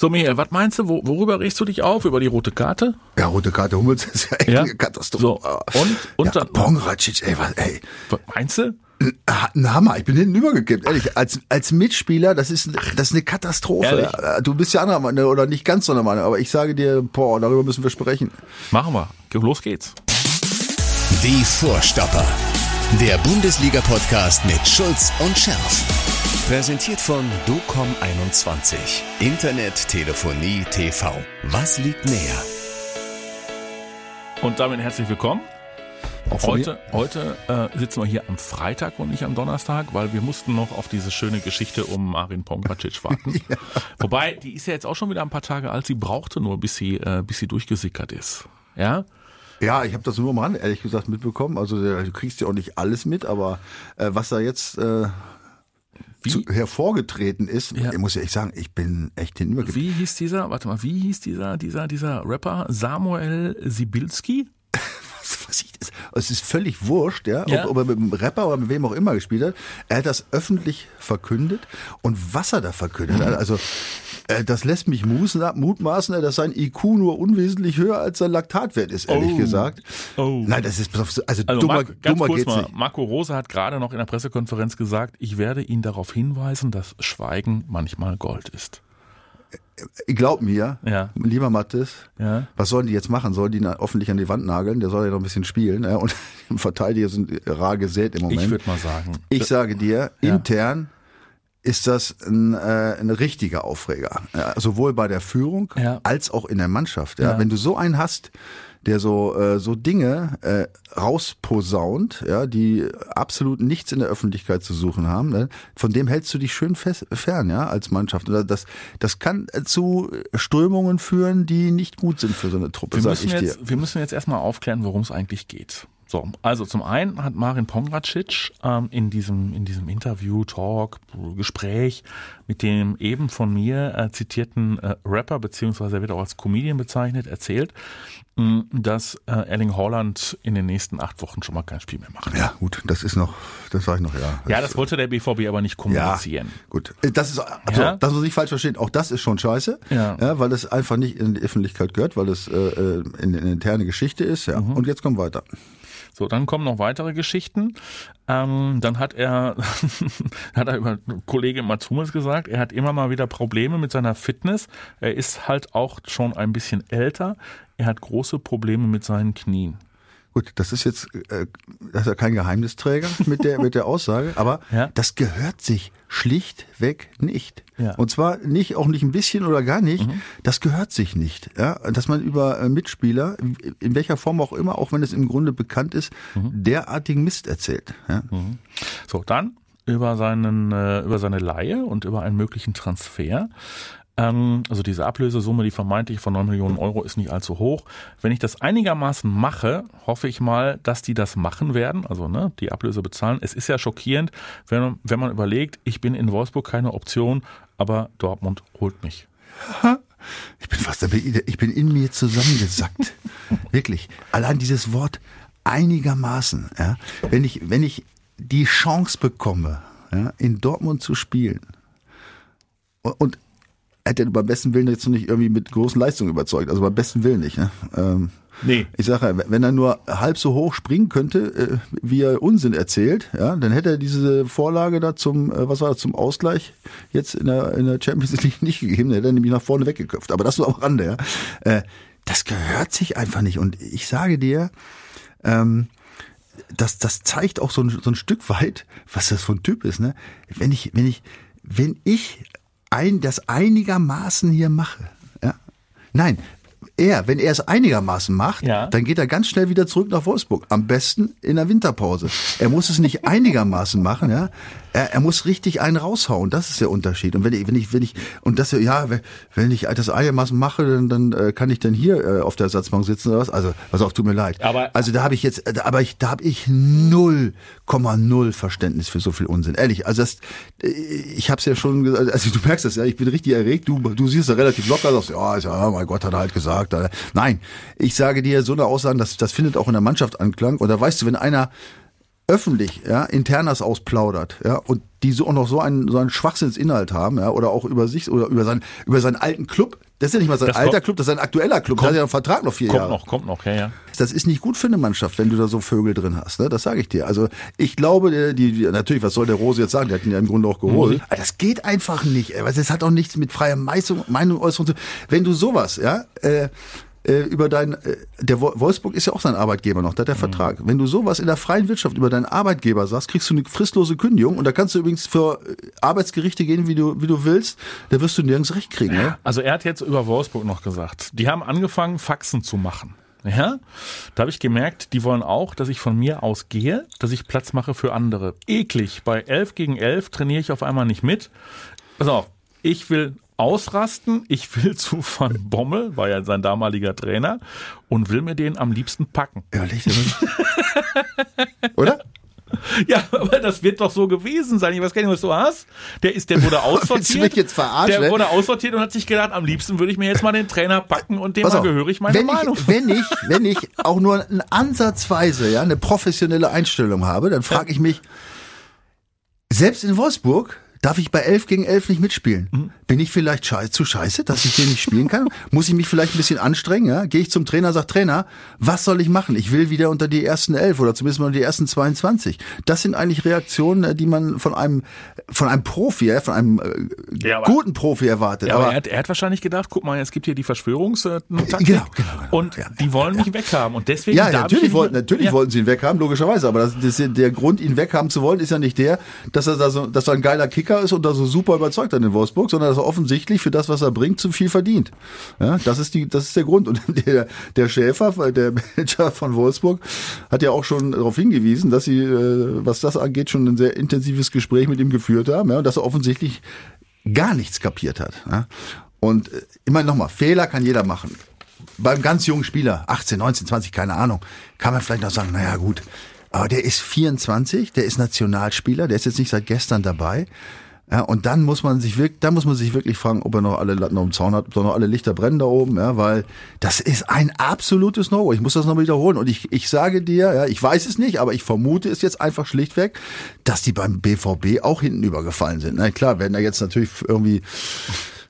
So, Michael, was meinst du, wo, worüber regst du dich auf? Über die rote Karte? Ja, rote Karte Hummels ist ja echt Ja. eine Katastrophe. So, und, und ja, dann, Pongracic, ey, was, ey. was meinst du? Hat Ein Hammer, ich bin hinten übergekippt, ehrlich. Als, als Mitspieler, das ist, das ist eine Katastrophe. Ehrlich? Ja, Du bist ja anderer Meinung, oder nicht ganz so einer Meinung, aber ich sage dir, boah, darüber müssen wir sprechen. Machen wir. Los geht's. Die Vorstopper. Der Bundesliga-Podcast mit Schulz und Scherf. Präsentiert von DOCOM21. Internet, Telefonie, TV. Was liegt näher? Und damit herzlich willkommen. Heute, heute äh, sitzen wir hier am Freitag und nicht am Donnerstag, weil wir mussten noch auf diese schöne Geschichte um Marin Pongracic warten. Wobei, die ist ja jetzt auch schon wieder ein paar Tage alt. Sie brauchte nur, bis sie, äh, bis sie durchgesickert ist. Ja? Ja, ich habe das nur am Rand, ehrlich gesagt, mitbekommen. Also der- du kriegst ja auch nicht alles mit, aber äh, was da jetzt äh, zu, hervorgetreten ist, Ja. ich muss ja echt sagen, ich bin echt übergekippt. Wie hieß dieser, warte mal, wie hieß dieser, dieser, dieser Rapper? Samuel Sibilski? was ich das, es ist völlig wurscht, ja, Ja. Ob, ob er mit einem Rapper oder mit wem auch immer gespielt hat. Er hat das öffentlich verkündet und was er da verkündet hat, also äh, das lässt mich mutmaßen, äh, dass sein IQ nur unwesentlich höher als sein Laktatwert ist, ehrlich Oh. gesagt. Oh. Nein, das ist also, Also dummer, Marc, ganz dummer kurz geht's mal, nicht. Marco Rose hat gerade noch in der Pressekonferenz gesagt, ich werde ihn darauf hinweisen, dass Schweigen manchmal Gold ist. Glaub mir, Ja. lieber Mathis, Ja. was sollen die jetzt machen? Sollen die ihn hoffentlich an die Wand nageln? Der soll ja noch ein bisschen spielen. Ja? Und die Verteidiger sind rar gesät im Moment. Ich würde mal sagen. Ich sage dir, intern ist das ein, äh, ein richtiger Aufreger. Ja, sowohl bei der Führung Ja. als auch in der Mannschaft. Ja. Ja. Wenn du so einen hast, der so, äh, so Dinge äh, rausposaunt, ja, die absolut nichts in der Öffentlichkeit zu suchen haben, ne, von dem hältst du dich schön fest, fern, ja, als Mannschaft. Und das, das kann zu Strömungen führen, die nicht gut sind für so eine Truppe, wir sag ich dir. jetzt, wir müssen jetzt erstmal aufklären, worum es eigentlich geht. So, also zum einen hat Marin Pongracic ähm, in diesem in diesem Interview, Talk, Gespräch mit dem eben von mir äh, zitierten äh, Rapper beziehungsweise er wird auch als Comedian bezeichnet, erzählt, mh, dass äh, Erling Haaland in den nächsten acht Wochen schon mal kein Spiel mehr macht. Ja, gut, das ist noch, das sage ich noch, ja. Ja, das wollte der BVB aber nicht kommunizieren. Gut, Äh, das ist, also, Ja? das muss ich falsch verstehen. Auch das ist schon scheiße, Ja. weil es einfach nicht in die Öffentlichkeit gehört, weil es äh, äh, in, in eine interne Geschichte ist. Ja. Mhm. Und jetzt kommen weiter. So, dann kommen noch weitere Geschichten. Ähm, dann hat er, hat er über Kollege Mats Hummels gesagt, er hat immer mal wieder Probleme mit seiner Fitness. Er ist halt auch schon ein bisschen älter. Er hat große Probleme mit seinen Knien. Gut, das ist jetzt, äh, das ist ja kein Geheimnisträger mit der mit der Aussage, aber Ja. das gehört sich schlichtweg nicht. Ja. Und zwar nicht auch nicht ein bisschen oder gar nicht. Das gehört sich nicht. Ja, dass man über äh, Mitspieler in welcher Form auch immer, auch wenn es im Grunde bekannt ist, derartigen Mist erzählt. Ja. So, dann über seinen, äh, über seine Laie und über einen möglichen Transfer. Ähm, also diese Ablösesumme, die vermeintlich von 9 Millionen Euro ist nicht allzu hoch. Wenn ich das einigermaßen mache, hoffe ich mal, dass die das machen werden, also ne, die Ablöse bezahlen. Es ist ja schockierend, wenn, wenn man überlegt, ich bin in Wolfsburg keine Option, aber Dortmund holt mich. Ich bin fast, ich bin in mir zusammengesackt. Wirklich. Allein dieses Wort einigermaßen, ja. Wenn ich, wenn ich die Chance bekomme, ja, in Dortmund zu spielen und, und er hat ja beim besten Willen jetzt noch nicht irgendwie mit großen Leistungen überzeugt, also beim besten Willen nicht, ne? Ähm, Nee. ich sage ja, wenn er nur halb so hoch springen könnte, äh, wie er Unsinn erzählt, ja, dann hätte er diese Vorlage da zum, äh, was war das, zum Ausgleich jetzt in der, in der Champions League nicht gegeben, dann hätte er nämlich nach vorne weggeköpft. Aber das nur am Rande, ja. Äh, das gehört sich einfach nicht. Und ich sage dir, ähm, das, das zeigt auch so ein, so ein Stück weit, was das für ein Typ ist, ne? Wenn ich, wenn ich, wenn ich ein, das einigermaßen hier mache, ja. Nein, er, wenn er es einigermaßen macht, Ja. dann geht er ganz schnell wieder zurück nach Wolfsburg. Am besten in der Winterpause. Er muss es nicht einigermaßen machen, ja. Er, er muss richtig einen raushauen. Das ist der Unterschied. Und wenn ich, wenn ich, wenn ich, und das, ja, wenn- ich das einigermaßen mache, dann, dann äh, kann ich dann hier äh, auf der Ersatzbank sitzen oder was. Also, pass auf, tut mir leid. Aber- also da habe ich jetzt, da- aber ich, da habe ich 0,0 Verständnis für so viel Unsinn. Ehrlich, also das, äh, ich habe es ja schon gesagt, also du merkst das ja, ich bin richtig erregt. Du, du siehst ja relativ locker, sagst, ja, ist ja, mein Gott, hat er halt gesagt. Nein, ich sage dir, so eine Aussage, das, das findet auch in der Mannschaft Anklang. Und da weißt du, wenn einer öffentlich, ja, internas ausplaudert, ja, und die so auch noch so einen, so einen Schwachsinnsinhalt haben, ja, oder auch über sich oder über seinen, über seinen alten Club. Das ist ja nicht mal sein Das alter kommt- Club, das ist sein aktueller Club. Kommt- da hat ja einen Vertrag noch vier Kommt Jahre. noch, kommt noch, ja, ja. Das ist nicht gut für eine Mannschaft, wenn du da so Vögel drin hast. Ne? Das sage ich dir. Also ich glaube, die, die, natürlich, was soll der Rose jetzt sagen? Der hat ihn ja im Grunde auch geholt. Aber das geht einfach nicht. Ey. weil Das hat auch nichts mit freier Meinung, Meinung äußern zu Wenn du sowas, ja, äh, äh, über dein, äh, der Wo- Wolfsburg ist ja auch sein Arbeitgeber noch, da hat der Vertrag. Wenn du sowas in der freien Wirtschaft über deinen Arbeitgeber sagst, kriegst du eine fristlose Kündigung und da kannst du übrigens für äh, Arbeitsgerichte gehen, wie du, wie du willst, da wirst du nirgends recht kriegen. Ne? Also er hat jetzt über Wolfsburg noch gesagt, die haben angefangen, Faxen zu machen. Ja, da habe ich gemerkt, die wollen auch, dass ich von mir aus gehe, dass ich Platz mache für andere. Eklig. Bei 11 gegen 11 trainiere ich auf einmal nicht mit. Pass auf, ich will ausrasten, ich will zu Van Bommel, war ja sein damaliger Trainer, und will mir den am liebsten packen. Mal- Oder? Ja, aber das wird doch so gewesen sein. Ich weiß gar nicht, was du hast. Der ist, der wurde aussortiert. Der ne? wurde aussortiert und hat sich gedacht, am liebsten würde ich mir jetzt mal den Trainer packen und dem mal gehörig meine wenn Meinung. Ich, wenn ich, wenn ich auch nur ein ansatzweise ja, eine professionelle Einstellung habe, dann frage ich mich, selbst in Wolfsburg darf ich bei 11 gegen 11 nicht mitspielen. Mhm. Bin ich vielleicht scheiße, zu scheiße, dass ich den nicht spielen kann? Muss ich mich vielleicht ein bisschen anstrengen? Ja? Gehe ich zum Trainer, sag Trainer, was soll ich machen? Ich will wieder unter die ersten 11 oder zumindest mal unter die ersten 22. Das sind eigentlich Reaktionen, äh, die man von einem, von einem Profi, von einem äh, Ja, aber- guten Profi erwartet. Ja, aber, aber er, hat, er hat wahrscheinlich gedacht, guck mal, es gibt hier die Verschwörungstaktik Genau, genau, genau, und ja, die wollen mich weghaben und deswegen Ja, natürlich, wollten, natürlich wollten sie ihn weghaben, logischerweise. Aber das, das, der Grund, ihn weghaben zu wollen, ist ja nicht der, dass er da so, dass er ein geiler Kicker ist und da so super überzeugt hat in Wolfsburg, sondern dass er offensichtlich für das, was er bringt, zu viel verdient. Ja, das ist die, das ist der Grund. Und der, der Schäfer, der Manager von Wolfsburg, hat ja auch schon darauf hingewiesen, dass sie, äh, was das angeht, schon ein sehr intensives Gespräch mit ihm geführt haben, ja, und dass er offensichtlich gar nichts kapiert hat. Ja. Und äh, meine nochmal, Fehler kann jeder machen beim ganz jungen Spieler, 18, 19, 20, keine Ahnung, kann man vielleicht noch sagen, naja gut, aber der ist 24, der ist Nationalspieler, der ist jetzt nicht seit gestern dabei. Ja, und dann muss man sich wirklich, dann muss man sich wirklich fragen, ob er noch alle Latten um den Zaun hat, ob da noch alle Lichter brennen da oben, ja, weil das ist ein absolutes No-Go. Ich muss das noch wiederholen. Und ich, ich sage dir, ja, ich weiß es nicht, aber ich vermute es jetzt einfach schlichtweg, dass die beim BVB auch hinten übergefallen sind. Na klar, werden da jetzt natürlich irgendwie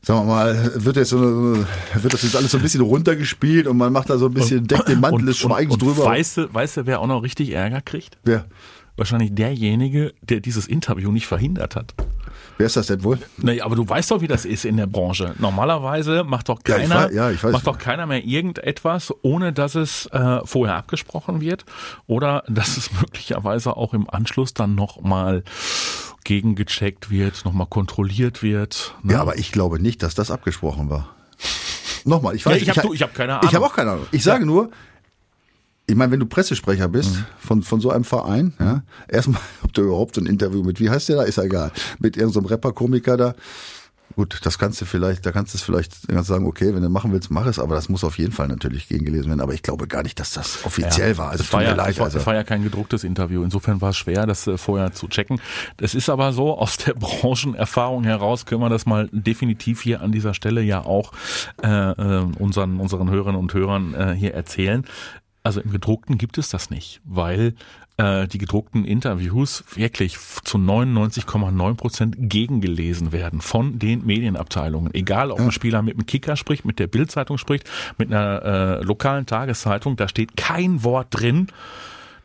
sagen wir mal, wird jetzt so eine, wird das jetzt alles so ein bisschen runtergespielt und man macht da so ein bisschen, deckt den Mantel des Schweigens und, drüber. Weißt du, weißt du, wer auch noch richtig Ärger kriegt? Wer, Wahrscheinlich derjenige, der dieses Interview nicht verhindert hat. wer ist das denn wohl? Naja, aber du weißt doch, wie das ist in der Branche. Normalerweise macht doch Ja, keiner, weiß- ja, weiß. macht doch keiner mehr irgendetwas, ohne dass es äh, vorher abgesprochen wird oder dass es möglicherweise auch im Anschluss dann nochmal gegengecheckt wird, nochmal kontrolliert wird. ne? Ja, aber ich glaube nicht, dass das abgesprochen war. Nochmal, ich weiß Ja, ich hab- ha- du, ich hab keine Ich habe Ahnung. auch keine Ahnung. Ich sage nur, ich meine, wenn du Pressesprecher bist Mhm. von, von so einem Verein, ja, erstmal, ob du überhaupt so ein Interview mit, wie heißt der da, ist ja egal, mit irgendeinem Rapper-Komiker da, gut, das kannst du vielleicht, da kannst du es vielleicht kannst sagen, okay, wenn du machen willst, mach es, aber das muss auf jeden Fall natürlich gegengelesen werden, aber ich glaube gar nicht, dass das offiziell war, also es war, ja, leid, war, also. war ja kein gedrucktes Interview. Insofern war es schwer, das äh, vorher zu checken. Das ist aber so, aus der Branchenerfahrung heraus können wir das mal definitiv hier an dieser Stelle ja auch äh, äh, unseren, unseren Hörerinnen und Hörern äh, hier erzählen. Also im gedruckten gibt es das nicht, weil äh, die gedruckten Interviews wirklich zu 99,9 Prozent gegengelesen werden von den Medienabteilungen. Egal, ob ein Spieler mit dem Kicker spricht, mit der Bildzeitung spricht, mit einer äh, lokalen Tageszeitung, da steht kein Wort drin,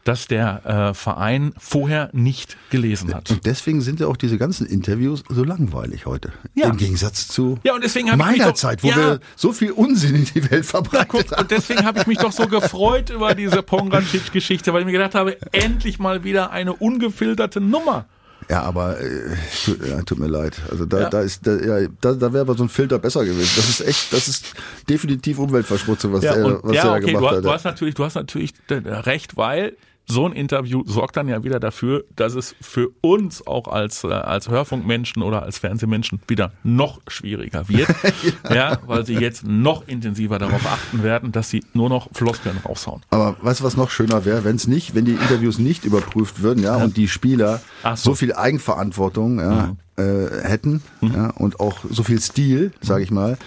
das der äh, Verein vorher nicht gelesen hat. Und deswegen sind ja auch diese ganzen Interviews so langweilig heute. Ja. Im Gegensatz zu Ja, und deswegen meiner doch- Zeit, wo Ja. wir so viel Unsinn in die Welt verbreitet guck, haben. und deswegen habe ich mich doch so gefreut über diese Pongracic-Geschichte, weil ich mir gedacht habe, endlich mal wieder eine ungefilterte Nummer. Ja, aber äh, tut, ja, tut mir leid. Also da, Ja. da ist, da, ja, da, da wäre aber so ein Filter besser gewesen. Das ist echt, das ist definitiv Umweltverschmutzung, was der, und, was ja der okay, du, gemacht hast- hat. du hast natürlich, du hast natürlich äh, recht, weil so ein Interview sorgt dann ja wieder dafür, dass es für uns auch als, äh, als Hörfunkmenschen oder als Fernsehmenschen wieder noch schwieriger wird. ja. weil sie jetzt noch intensiver darauf achten werden, dass sie nur noch Floskeln raushauen. Aber weißt du, was noch schöner wäre, wenn es nicht, wenn die Interviews nicht überprüft würden, ja, und die Spieler so. Mhm. so. viel Eigenverantwortung ja, äh, hätten ja, und auch so viel Stil, sage ich mal,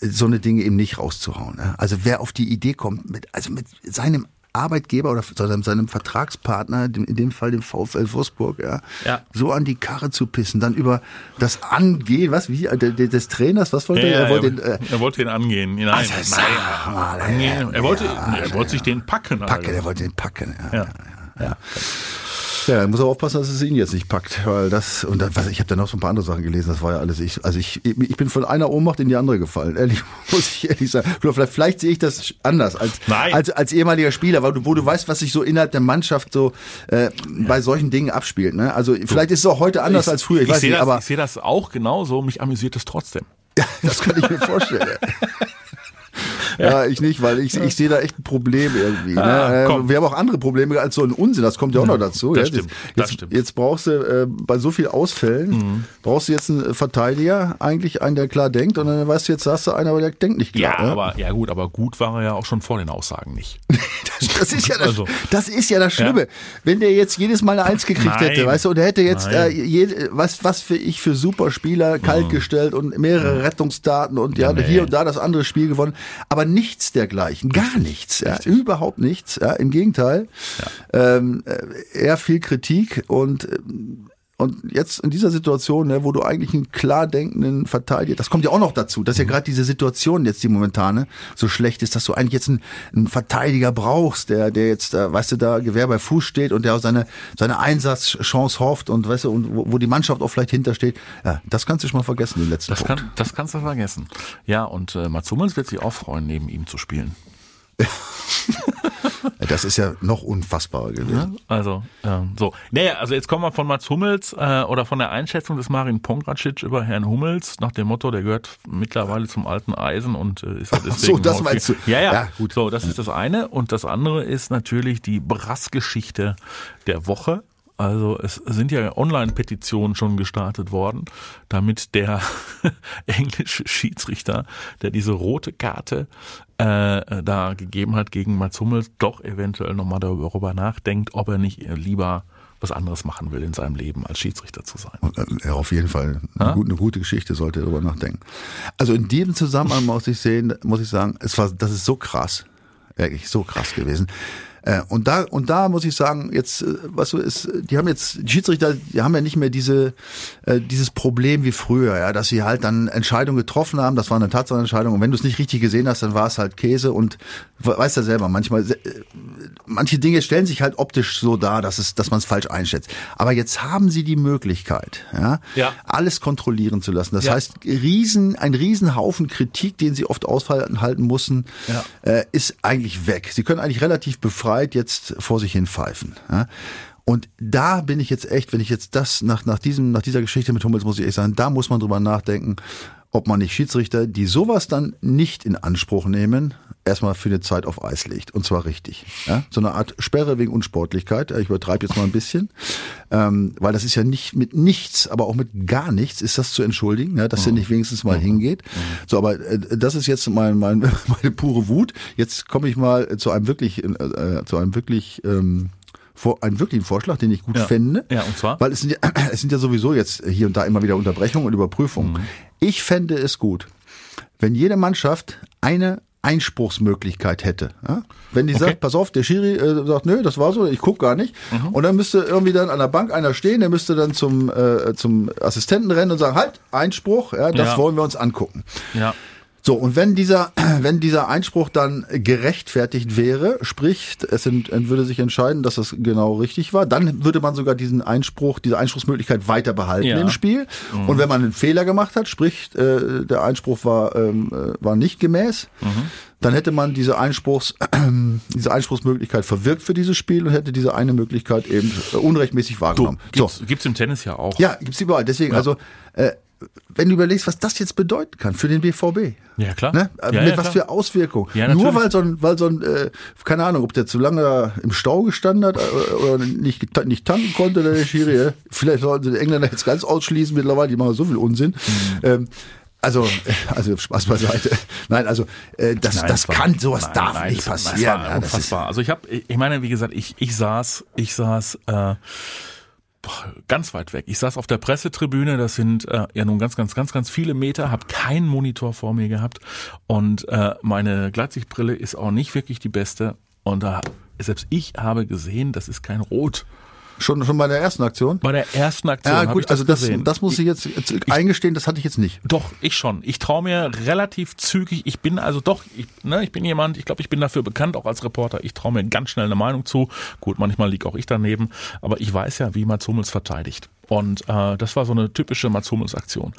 so eine Dinge eben nicht rauszuhauen. Ja. Also wer auf die Idee kommt, mit, also mit seinem Arbeitgeber oder seinem, seinem Vertragspartner, in dem Fall dem VfL Wolfsburg, ja, Ja. so an die Karre zu pissen, dann über das Angehen, was, wie, des Trainers, was wollte er? Er wollte den, äh, er wollte ihn angehen. Nein, Also, nein, mal, angehen. Er wollte, ja, er wollte sich den packen. packen, Alter. er wollte den packen, ja. Ja. Ja. Ja, er muss aber aufpassen, dass es ihn jetzt nicht packt, weil das und dann, was, ich habe da noch so ein paar andere Sachen gelesen. Das war ja alles ich. Also ich, ich bin von einer Ohnmacht in die andere gefallen. Ehrlich muss ich ehrlich sagen. Vielleicht, vielleicht sehe ich das anders als Nein. als als ehemaliger Spieler, weil du, wo du weißt, was sich so innerhalb der Mannschaft so äh, bei solchen Dingen abspielt. Ne? Also vielleicht ist es auch heute anders als früher. Ich, weiß sehe das, aber ich sehe das auch genauso. Mich amüsiert es trotzdem. das kann ich mir vorstellen. Ja, ich nicht, weil ich, ich sehe da echt ein Problem irgendwie. Ne? Ah, komm. Wir haben auch andere Probleme als so ein Unsinn, das kommt ja auch noch dazu. Das ja? stimmt, Jetzt, das stimmt. Mhm. jetzt brauchst du äh, bei so viel Ausfällen, brauchst du jetzt einen Verteidiger, eigentlich einen, der klar denkt, und dann weißt du, jetzt hast du einen, aber der denkt nicht Ja, klar. ne? aber ja gut, aber gut war er ja auch schon vor den Aussagen nicht. Das, das ist ja das, Also. das ist ja das Schlimme. Wenn der jetzt jedes Mal eine Eins gekriegt Nein. hätte, weißt du, und er hätte jetzt äh, jede, was was für ich für super Spieler kaltgestellt und mehrere Rettungsdaten und ja, Ja, nee. hier und da das andere Spiel gewonnen, aber nichts dergleichen, gar nichts, ja, überhaupt nichts, ja, im Gegenteil. Ähm, äh, eher viel Kritik und ähm, und jetzt in dieser Situation, ne, wo du eigentlich einen klar denkenden Verteidiger, das kommt ja auch noch dazu, dass ja Mhm. gerade diese Situation jetzt die momentane so schlecht ist, dass du eigentlich jetzt einen, einen Verteidiger brauchst, der der jetzt, äh, weißt du, da Gewehr bei Fuß steht und der auf seine seine Einsatzchance hofft und weißt du und wo, wo die Mannschaft auch vielleicht hintersteht. Ja, das kannst du schon mal vergessen, den letzten Das, Punkt. kann, das kannst du vergessen. Ja, und äh, Mats Hummels wird sich auch freuen, neben ihm zu spielen. Das ist ja noch unfassbarer gewesen. Also, ähm, so. Naja, also jetzt kommen wir von Mats Hummels äh, oder von der Einschätzung des Marin Pongracic über Herrn Hummels nach dem Motto, der gehört mittlerweile zum alten Eisen und äh, ist halt Ach so, deswegen das meinst du. Ja, ja, Ja, gut. So, das ist das eine. Und das andere ist natürlich die Brassgeschichte der Woche. Also es sind ja Online-Petitionen schon gestartet worden, damit der englische Schiedsrichter, der diese rote Karte äh, da gegeben hat gegen Mats Hummels, doch eventuell nochmal darüber nachdenkt, ob er nicht lieber was anderes machen will in seinem Leben, als Schiedsrichter zu sein. Äh, Ja, auf jeden Fall. Eine, gute, eine gute Geschichte, sollte er darüber nachdenken. Also in diesem Zusammenhang muss ich sehen, muss ich sagen, es war, das ist so krass. Wirklich so krass gewesen. Äh, Und da, und da muss ich sagen, jetzt, äh, was so ist, die haben jetzt, die Schiedsrichter, die haben ja nicht mehr diese, äh, dieses Problem wie früher, ja, dass sie halt dann Entscheidungen getroffen haben, das war eine Tatsachenentscheidung, und wenn du es nicht richtig gesehen hast, dann war es halt Käse und we- weißt ja selber, manchmal, manche Dinge stellen sich halt optisch so dar, dass es, dass man es falsch einschätzt. Aber jetzt haben sie die Möglichkeit, ja, Ja. alles kontrollieren zu lassen. Das Ja. heißt, riesen, ein Riesenhaufen Kritik, den sie oft aushalten mussten, Ja. äh, ist eigentlich weg. Sie können eigentlich relativ befreit jetzt vor sich hin pfeifen. Ja? Und da bin ich jetzt echt, wenn ich jetzt das nach, nach diesem, nach dieser Geschichte mit Hummels muss ich echt sagen, da muss man drüber nachdenken, ob man nicht Schiedsrichter, die sowas dann nicht in Anspruch nehmen, erstmal für eine Zeit auf Eis legt. Und zwar richtig. Ja? So eine Art Sperre wegen Unsportlichkeit. Ich übertreibe jetzt mal ein bisschen. Ähm, weil das ist ja nicht mit nichts, aber auch mit gar nichts ist das zu entschuldigen, ja, dass er nicht wenigstens mal hingeht. So, aber äh, das ist jetzt mein, mein, meine pure Wut. Jetzt komme ich mal zu einem wirklich, äh, äh, zu einem wirklich ähm, vor, einen wirklichen Vorschlag, den ich gut Ja. fände. Ja, und zwar? Weil es sind, ja, es sind ja sowieso jetzt hier und da immer wieder Unterbrechungen und Überprüfungen. Mhm. Ich fände es gut, wenn jede Mannschaft eine Einspruchsmöglichkeit hätte. Ja? Wenn die Okay. sagt, pass auf, der Schiri äh, sagt, nö, das war so, ich guck gar nicht. Mhm. Und dann müsste irgendwie dann an der Bank einer stehen, der müsste dann zum, äh, zum Assistenten rennen und sagen, halt, Einspruch, ja, das Ja. wollen wir uns angucken. Ja. So, und wenn dieser, wenn dieser Einspruch dann gerechtfertigt wäre, sprich, es ent, würde sich entscheiden, dass das genau richtig war, dann würde man sogar diesen Einspruch, diese Einspruchsmöglichkeit weiter behalten Ja. im Spiel. Und wenn man einen Fehler gemacht hat, sprich, äh, der Einspruch war, ähm, äh, war nicht gemäß, dann hätte man diese Einspruchs, diese Einspruchsmöglichkeit verwirkt für dieses Spiel und hätte diese eine Möglichkeit eben äh, unrechtmäßig wahrgenommen. Gibt's, gibt's im Tennis ja auch. Ja, gibt's überall. Deswegen, also, äh, wenn du überlegst, was das jetzt bedeuten kann für den BVB. Ja, klar. Ne? Ja, Mit ja, was klar. für Auswirkungen. Ja, Nur weil so ein, weil so ein, äh, keine Ahnung, ob der zu lange im Stau gestanden hat äh, oder nicht, nicht tanken konnte, der Schiri. Vielleicht sollten sie die Engländer jetzt ganz ausschließen mittlerweile, die machen so viel Unsinn. Mhm. Ähm, also, also Spaß beiseite. Nein, also äh, das, Nein, das war- kann, sowas nein, darf nein, nicht passieren. Es war Ja, das unfassbar. also ich habe, ich meine, wie gesagt, ich, ich saß, ich saß äh, ganz weit weg. Ich saß auf der Pressetribüne, das sind äh, ja nun ganz, ganz, ganz, ganz viele Meter, habe keinen Monitor vor mir gehabt und äh, meine Gleitsichtbrille ist auch nicht wirklich die beste und da selbst ich habe gesehen, das ist kein Rot. Schon, schon bei der ersten Aktion? Bei der ersten Aktion. Ja, gut, ich also das, gesehen. das muss ich jetzt, jetzt eingestehen, das hatte ich jetzt nicht. Doch, ich schon. Ich traue mir relativ zügig. Ich bin also doch, ich, ne, ich bin jemand, ich glaube, ich bin dafür bekannt, auch als Reporter. Ich traue mir ganz schnell eine Meinung zu. Gut, manchmal liege auch ich daneben, aber ich weiß ja, wie Mats Hummels verteidigt. Und äh, das war so eine typische Mats Hummels Aktion.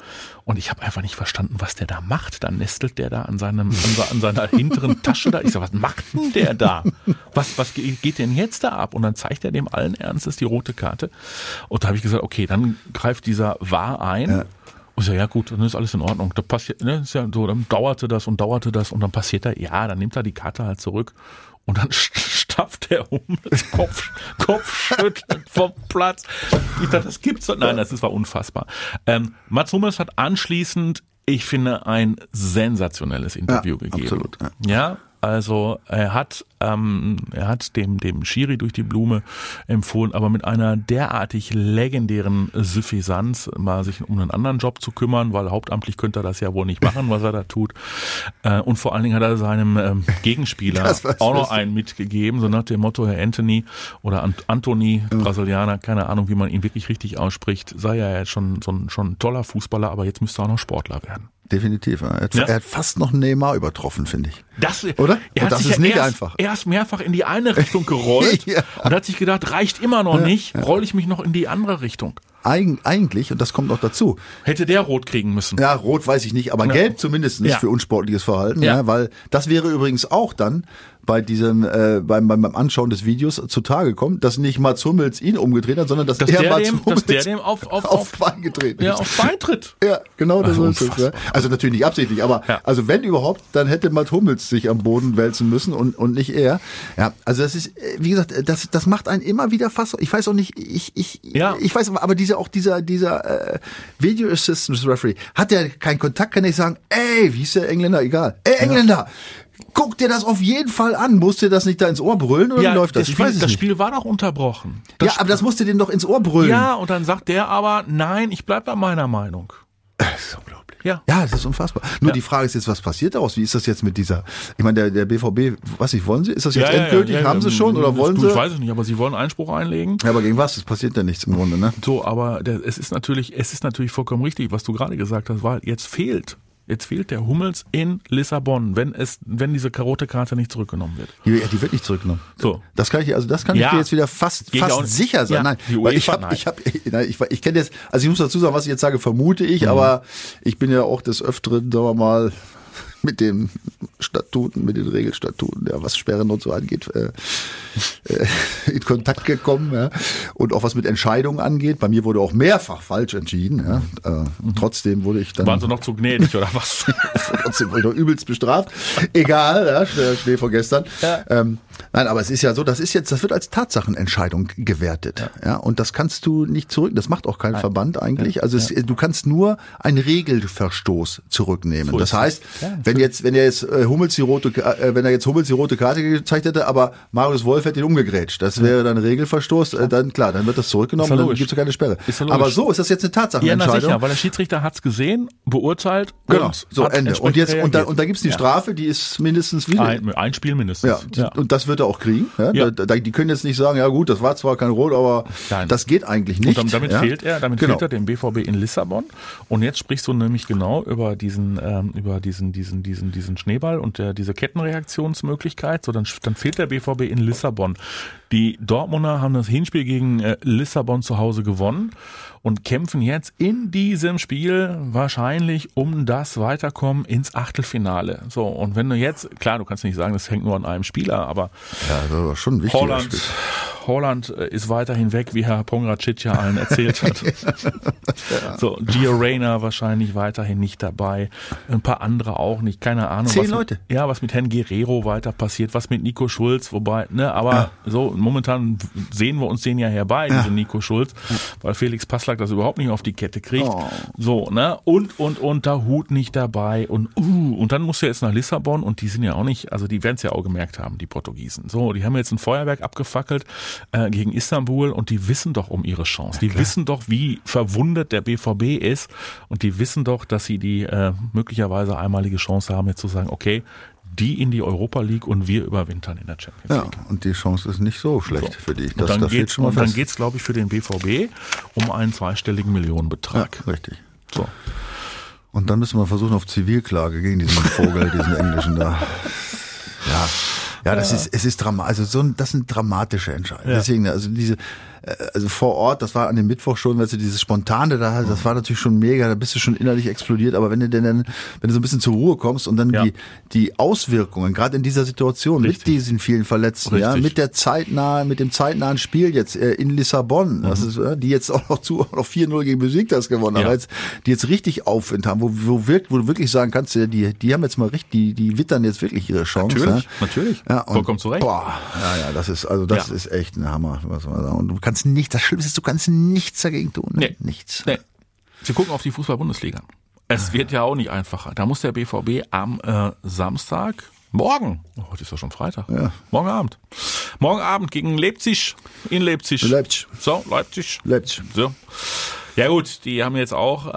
Und ich habe einfach nicht verstanden, was der da macht. Dann nestelt der da an seinem an, se- an seiner hinteren Tasche da. Ich sag, was macht denn der da? Was was ge- geht denn jetzt da ab? Und dann zeigt er dem allen Ernstes die rote Karte. Und da habe ich gesagt, okay, dann greift dieser Wahr ein. Ja. Und ich so, ja gut, dann ist alles in Ordnung. Da passiert, ne, ist ja so, dann dauerte das und dauerte das und dann passiert er, ja, dann nimmt er die Karte halt zurück und dann stapft der um Kopf, Kopfschüttelnd vom Platz. Ich dachte, das gibt's doch. Nein, das ist, war unfassbar. Ähm, Mats Hummels hat anschließend, ich finde, ein sensationelles Interview Ja, gegeben. absolut, ja. Ja, also er hat, ähm, er hat dem, dem Schiri durch die Blume empfohlen, aber mit einer derartig legendären Suffisanz mal sich um einen anderen Job zu kümmern, weil hauptamtlich könnte er das ja wohl nicht machen, was er da tut. Äh, und vor allen Dingen hat er seinem ähm, Gegenspieler auch noch einen mitgegeben, so nach dem Motto, Herr Anthony oder Ant Anthony, Brasilianer, keine Ahnung, wie man ihn wirklich richtig ausspricht, sei er jetzt schon so ein, schon ein toller Fußballer, aber jetzt müsste er auch noch Sportler werden. Definitiv. Er hat, Ja. er hat fast noch Neymar übertroffen, finde ich. Das, Oder? Er das ist ja nicht erst, einfach. erst mehrfach in die eine Richtung gerollt Ja. und hat sich gedacht, reicht immer noch nicht, roll ich mich noch in die andere Richtung. Eig eigentlich, und das kommt noch dazu, Hätte der rot kriegen müssen. Ja, rot weiß ich nicht, aber gelb zumindest Ja. für unsportliches Verhalten, ja. weil das wäre übrigens auch dann bei diesem äh, beim, beim, beim Anschauen des Videos zutage gekommen, dass nicht Mats Hummels ihn umgedreht hat, sondern dass, Dass er der Mats dem- Hummels der dem auf- auf- auf Bein getreten Ja, ist. auf Beitritt. Ja, genau das Also ist es. Ja. Also natürlich nicht absichtlich, aber Ja. also wenn überhaupt, dann hätte Matt Hummels sich am Boden wälzen müssen und, und nicht er. Ja, also das ist, äh, wie gesagt, das, das macht einen immer wieder fast. Ich weiß auch nicht, ich, ich, Ja. ich weiß, aber dieser auch dieser dieser äh, Video Assistance Referee hat der keinen Kontakt, kann ich sagen, ey, wie hieß der Engländer? Egal, ey Engländer. Guck dir das auf jeden Fall an. Musst dir das nicht da ins Ohr brüllen oder wie läuft das? das, Ich Spiel, weiß es das nicht. Spiel war doch unterbrochen. ja, aber das musst du dem doch ins Ohr brüllen. ja, und dann sagt der aber, nein, ich bleib bei meiner Meinung. Das ist unglaublich. Ja. Ja, das ist unfassbar. Nur Ja. die Frage ist jetzt, was passiert daraus? Wie ist das jetzt mit dieser, ich meine, der, der BVB, was ich, wollen sie? Ist das jetzt Ja, ja, endgültig? ja, ja, Haben sie schon oder das- wollen du, sie? Ich weiß es nicht, aber sie wollen Einspruch einlegen. Ja, aber gegen was? Es passiert ja nichts im Grunde, ne? So, aber der, es ist natürlich, es ist natürlich vollkommen richtig, was du gerade gesagt hast, weil jetzt fehlt, jetzt fehlt der Hummels in Lissabon, wenn es, wenn diese rote Karte nicht zurückgenommen wird. Die, die wird nicht zurückgenommen. So. Das kann ich, also das kann Ja. ich dir jetzt wieder fast, Geht ja fast sicher sein. Ja, Nein, die weil ich UEFA, habe, ich habe, nein, ich, ich kenne jetzt, also ich muss dazu sagen, was ich jetzt sage, vermute ich, Mhm. aber ich bin ja auch des Öfteren, sagen wir mal, mit den Statuten, mit den Regelstatuten, ja, was Sperren und so angeht, äh, äh, in Kontakt gekommen, ja. Und auch was mit Entscheidungen angeht. Bei mir wurde auch mehrfach falsch entschieden, ja. Äh, Trotzdem wurde ich dann. Waren sie noch zu gnädig oder was? trotzdem wurde ich übelst bestraft. Egal, ja, Schnee von gestern. Ja. Ähm, nein, aber es ist ja so, das ist jetzt, das wird als Tatsachenentscheidung gewertet. Ja. und das kannst du nicht zurück, das macht auch kein Verband eigentlich. Also es, du kannst nur einen Regelverstoß zurücknehmen. So das heißt, wenn jetzt, wenn er jetzt äh, Hummels die rote, äh, wenn er jetzt Hummels die rote Karte gezeigt hätte, aber Marius Wolf hätte ihn umgegrätscht, das wäre dann ein Regelverstoß, äh, dann klar, dann wird das zurückgenommen ja und dann gibt's ja keine Sperre. Ja aber so ist das jetzt eine ja, na Tatsachenentscheidung. sicher, weil der Schiedsrichter hat's gesehen, beurteilt Genau, und so hat Ende. Und jetzt und da, und da gibt's die Ja. Strafe, die ist mindestens wie Ein, ein Spiel mindestens. ja, und das wird er auch kriegen. Ja? Ja. Da, da, die können jetzt nicht sagen, ja gut, das war zwar kein Rot, aber Nein. das geht eigentlich Und nicht. dann- damit ja? fehlt er, damit genau. fehlt er dem BVB in Lissabon. Und jetzt sprichst du nämlich genau über diesen, ähm, über diesen, diesen, diesen, diesen Schneeball und der, diese Kettenreaktionsmöglichkeit. So, dann, dann fehlt der BVB in Lissabon. Die Dortmunder haben das Hinspiel gegen äh, Lissabon zu Hause gewonnen und kämpfen jetzt in diesem Spiel wahrscheinlich um das Weiterkommen ins Achtelfinale. So, und wenn du jetzt, klar, du kannst nicht sagen, das hängt nur an einem Spieler, aber Ja, das war schon ein wichtiger Holland, Spiel. Holland äh, ist weiterhin weg, wie Herr Pongracic ja allen erzählt hat. So, Gio Reyna wahrscheinlich weiterhin nicht dabei. Ein paar andere auch nicht. Keine Ahnung. Zehn Leute. Mit, ja, was mit Herrn Guerrero weiter passiert, was mit Nico Schulz, wobei, ne, aber so, momentan sehen wir uns den ja herbei, diesen Nico Schulz, weil Felix Passlack das überhaupt nicht auf die Kette kriegt. Oh. So, ne, und, und, und, da Hut nicht dabei und, uh, und dann musst du jetzt nach Lissabon und die sind ja auch nicht, also die werden es ja auch gemerkt haben, die Portugiesen. So, die haben jetzt ein Feuerwerk abgefackelt äh, gegen Istanbul und die wissen doch um ihre Chance. die wissen doch, wie verwundet der BVB ist und die wissen doch, dass sie die äh, möglicherweise einmalige Chance haben, jetzt zu sagen, okay, die in die Europa League und wir überwintern in der Champions Ja, League. und die Chance ist nicht so schlecht für dich. und dann das und dann fest. geht's, glaube ich, für den BVB um einen zweistelligen ja, Millionenbetrag. richtig. So. Und dann müssen wir versuchen auf Zivilklage gegen diesen Vogel, diesen englischen da. Ja. Ja, das ist, es ist dramatisch, also so ein, das sind dramatische Entscheidungen. Ja. Deswegen, also diese, also vor Ort, das war an dem Mittwoch schon, weißt du, dieses Spontane da, das war natürlich schon mega, da bist du schon innerlich explodiert, aber wenn du denn dann, wenn du so ein bisschen zur Ruhe kommst und dann Ja. die, die Auswirkungen, gerade in dieser Situation, Richtig. mit diesen vielen Verletzten, ja, Richtig. mit der zeitnah, mit dem zeitnahen Spiel jetzt äh, in Lissabon, das ist, äh, die jetzt auch noch zu, auch noch 4-0 gegen Besiktas gewonnen haben, Mhm. Ja. jetzt, die jetzt richtig Aufwind haben, wo, wo, wirkt, wo du wirklich sagen kannst, ja, die, die haben jetzt mal richtig, die, die wittern jetzt wirklich ihre Chance. Natürlich, ja. natürlich. Ja, und, Vollkommen zu Recht. Boah, ja, ja, das ist, also das Ja. ist echt ein Hammer, was man sagen. Und du kannst nicht, das Schlimmste ist, du kannst nichts dagegen tun. Ne? Nee. Nichts. Nee. Sie gucken auf die Fußball-Bundesliga. Es wird ja auch nicht einfacher. Da muss der BVB am äh, Samstag, morgen, oh, heute ist ja schon Freitag, Ja. morgen Abend, morgen Abend gegen Leipzig, in Leipzig. Leipzig. So, Leipzig. Leipzig. So. Ja gut, die haben jetzt auch äh,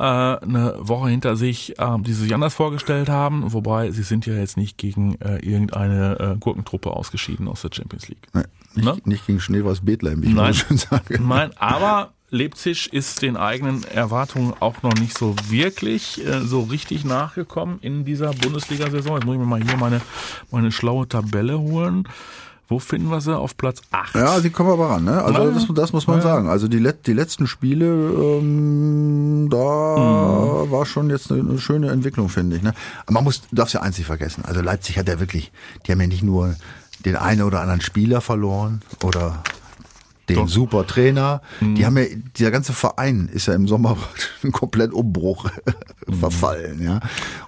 eine Woche hinter sich, ähm, die sich anders vorgestellt haben, wobei sie sind ja jetzt nicht gegen äh, irgendeine äh, Gurkentruppe ausgeschieden aus der Champions League. Nee, nicht, Ne? nicht gegen Schneeweiß Bethlehem, wie ich Nein. schön sage. Nein, aber Leipzig ist den eigenen Erwartungen auch noch nicht so wirklich äh, so richtig nachgekommen in dieser Bundesliga-Saison. Jetzt muss ich mir mal hier meine, meine schlaue Tabelle holen. Wo finden wir sie? Auf Platz 8. Ja, sie kommen aber ran, ne? Also Ja. das, das muss man Ja. sagen. Also die, let, die letzten Spiele, ähm, da Mhm. war schon jetzt eine, eine schöne Entwicklung, finde ich. Ne? Aber man muss, du darfst ja eins nicht vergessen. Also Leipzig hat ja wirklich, die haben ja nicht nur den einen oder anderen Spieler verloren oder den Doch. super Trainer. Mhm. Die haben ja, dieser ganze Verein ist ja im Sommer ein komplett Umbruch Mhm. verfallen, ja.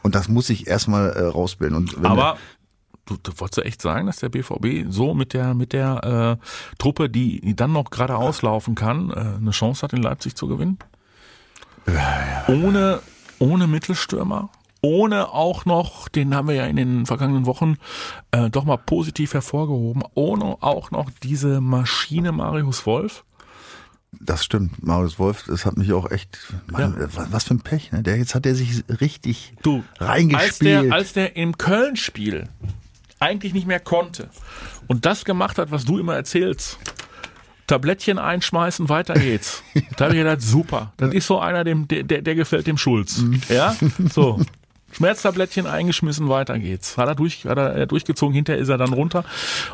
Und das muss ich erstmal äh, rausbilden. Und Aber du, du wolltest echt sagen, dass der BVB so mit der mit der äh, Truppe, die, die dann noch gerade auslaufen kann, äh, eine Chance hat, in Leipzig zu gewinnen? Ohne, ohne Mittelstürmer? Ohne auch noch, den haben wir ja in den vergangenen Wochen äh, doch mal positiv hervorgehoben, ohne auch noch diese Maschine Marius Wolf. Das stimmt, Marius Wolf, das hat mich auch echt, Mann, Ja. was- was für ein Pech, ne? Der jetzt hat er sich richtig Du, als reingespielt. der, als der im Köln-Spiel eigentlich nicht mehr konnte und das gemacht hat, was du immer erzählst, Tablettchen einschmeißen, weiter geht's. da habe ich gedacht, super. Das ist so einer, dem, der, der der gefällt dem Schulz. Mhm. Ja, so. Schmerztablettchen eingeschmissen, weiter geht's. Hat er, durch, hat er durchgezogen, hinterher ist er dann runter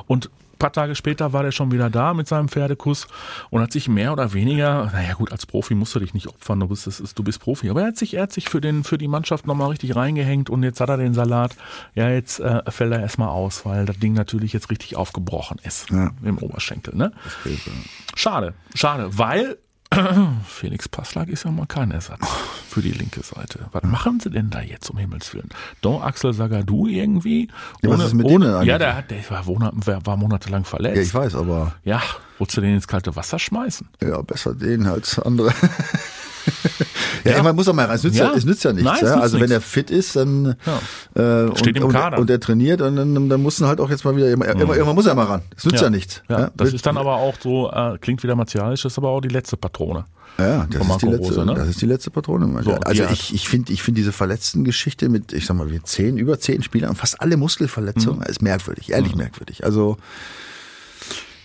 und ein paar Tage später war der schon wieder da mit seinem Pferdekuss und hat sich mehr oder weniger, naja gut, als Profi musst du dich nicht opfern, du bist, ist, du bist Profi, aber er hat sich, er hat sich für, den, für die Mannschaft nochmal richtig reingehängt und jetzt hat er den Salat, ja jetzt äh, fällt er erstmal aus, weil das Ding natürlich jetzt richtig aufgebrochen ist Ja. im Oberschenkel. Ne? Schade, schade, weil Felix Passlag ist ja mal kein Ersatz für die linke Seite. Was machen sie denn da jetzt, um Himmels Willen? Don Axel Sagadou irgendwie? Ja, was ist mit denn eigentlich? Ja, der, hat, der war, Monat, war, war monatelang verletzt. ja, ich weiß, aber Ja, wolltest du den ins kalte Wasser schmeißen? ja, besser den als andere. ja, ja, man muss auch mal rein. Es nützt ja, Ja. es nützt ja nichts. Nein, ja? nützt Also wenn nichts. er fit ist, dann Ja. äh, Steht und, im und, Kader. und er trainiert und dann, dann muss er halt auch jetzt mal wieder immer, immer, immer muss er mal ran. Es nützt ja, nichts. Das ist dann aber auch so, äh, klingt wieder martialisch, das ist aber auch die letzte Patrone. Ja, das ist, die letzte, Rose, ne? das ist die letzte Patrone. So, also hat- ich, ich finde ich finde diese verletzten Geschichte mit, ich sag mal, wir zehn, über zehn Spielern, fast alle Muskelverletzungen, ist merkwürdig, ehrlich merkwürdig. Also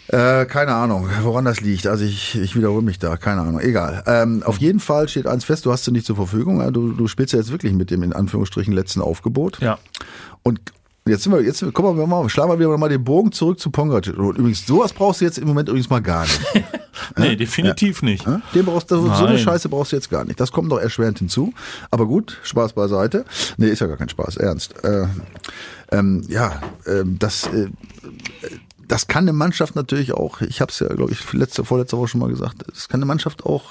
äh, keine Ahnung, woran das liegt. Also ich, ich wiederhole mich da, keine Ahnung. Egal. Ähm, auf jeden Fall steht eins fest, du hast sie nicht zur Verfügung. Ja, Du, du spielst ja jetzt wirklich mit dem in Anführungsstrichen letzten Aufgebot. Ja. Und jetzt sind wir, jetzt kommen wir mal, schlagen wir wieder mal den Bogen zurück zu Pongac. Und übrigens, sowas brauchst du jetzt im Moment übrigens mal gar nicht. Nee, definitiv nicht. Ja? Den brauchst du, so eine. Scheiße brauchst du jetzt gar nicht. Das kommt noch erschwerend hinzu. Aber gut, Spaß beiseite. Nee, ist ja gar kein Spaß, ernst. Äh, ähm, ja, ähm, das, äh, das kann eine Mannschaft natürlich auch, ich habe es ja, glaube ich, letzte, vorletzte Woche schon mal gesagt, das kann eine Mannschaft auch,